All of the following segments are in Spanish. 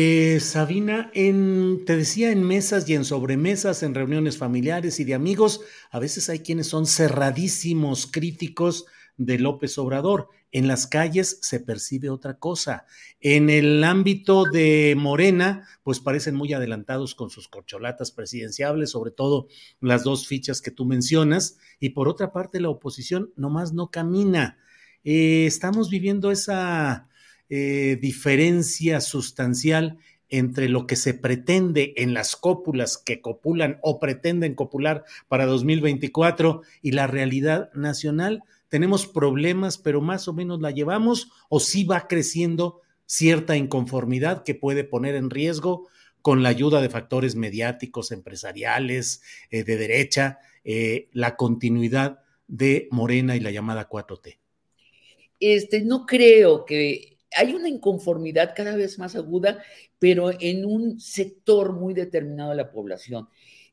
Eh, Sabina, en, te decía en mesas y en sobremesas, en reuniones familiares y de amigos, a veces hay quienes son cerradísimos críticos de López Obrador. En las calles se percibe otra cosa. En el ámbito de Morena, pues parecen muy adelantados con sus corcholatas presidenciables, sobre todo las dos fichas que tú mencionas. Y por otra parte, la oposición nomás no camina. Eh, estamos viviendo esa eh, diferencia sustancial entre lo que se pretende en las cópulas que copulan o pretenden copular para 2024 y la realidad nacional. Tenemos problemas, pero más o menos la llevamos o sí va creciendo cierta inconformidad que puede poner en riesgo con la ayuda de factores mediáticos, empresariales, eh, de derecha, eh, la continuidad de Morena y la llamada 4T. Este, no creo que hay una inconformidad cada vez más aguda, pero en un sector muy determinado de la población,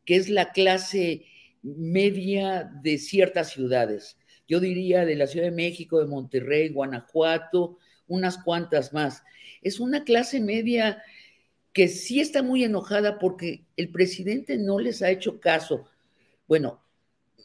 que es la clase media de ciertas ciudades. Yo diría de la Ciudad de México, de Monterrey, Guanajuato, unas cuantas más. Es una clase media que sí está muy enojada porque el presidente no les ha hecho caso. Bueno,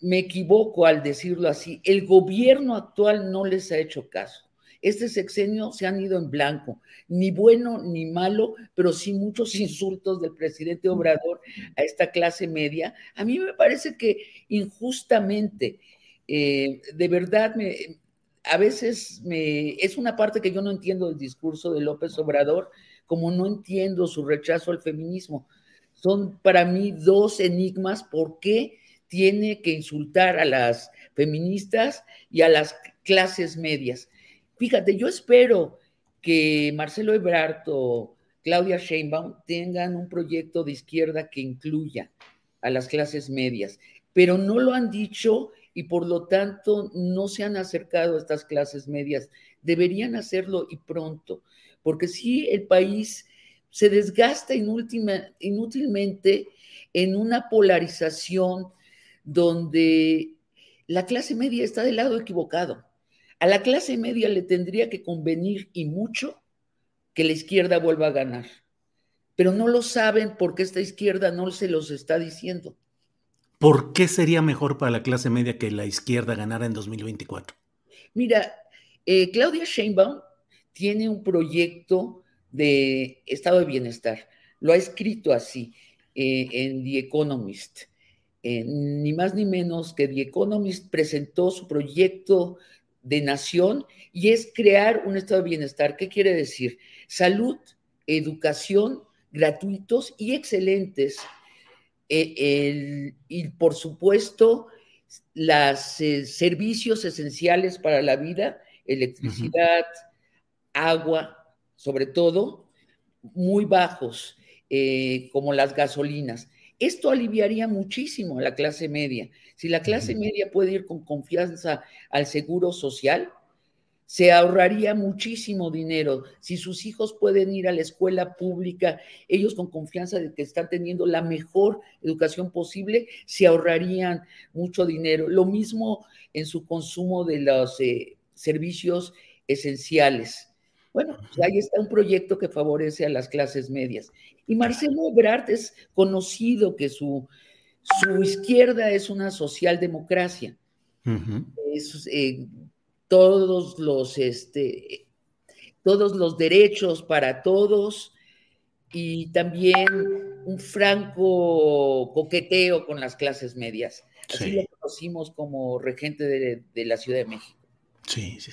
me equivoco al decirlo así, el gobierno actual no les ha hecho caso. Este sexenio se han ido en blanco, ni bueno ni malo, pero sí muchos insultos del presidente Obrador a esta clase media. A mí me parece que injustamente, eh, de verdad, me, a veces me, es una parte que yo no entiendo del discurso de López Obrador, como no entiendo su rechazo al feminismo. Son para mí dos enigmas. ¿Por qué tiene que insultar a las feministas y a las clases medias? Fíjate, yo espero que Marcelo Ebrard o Claudia Sheinbaum tengan un proyecto de izquierda que incluya a las clases medias, pero no lo han dicho y por lo tanto no se han acercado a estas clases medias. Deberían hacerlo y pronto, porque si el país se desgasta inútilmente en una polarización donde la clase media está del lado equivocado. A la clase media le tendría que convenir y mucho que la izquierda vuelva a ganar. Pero no lo saben porque esta izquierda no se los está diciendo. ¿Por qué sería mejor para la clase media que la izquierda ganara en 2024? Mira, eh, Claudia Sheinbaum tiene un proyecto de estado de bienestar. Lo ha escrito así eh, en The Economist. Eh, ni más ni menos que The Economist presentó su proyecto de nación y es crear un estado de bienestar. ¿Qué quiere decir? Salud, educación gratuitos y excelentes. Eh, y por supuesto, los eh, servicios esenciales para la vida, electricidad, agua, sobre todo, muy bajos, eh, como las gasolinas. Esto aliviaría muchísimo a la clase media. Si la clase media puede ir con confianza al seguro social, se ahorraría muchísimo dinero. Si sus hijos pueden ir a la escuela pública, ellos con confianza de que están teniendo la mejor educación posible, se ahorrarían mucho dinero. Lo mismo en su consumo de los eh, servicios esenciales. Bueno, pues ahí está un proyecto que favorece a las clases medias. Y Marcelo Ebrard es conocido que su, su izquierda es una socialdemocracia. es, eh, todos los este, todos los derechos para todos y también un franco coqueteo con las clases medias. Así lo conocimos como regente de, de la Ciudad de México. Sí, sí.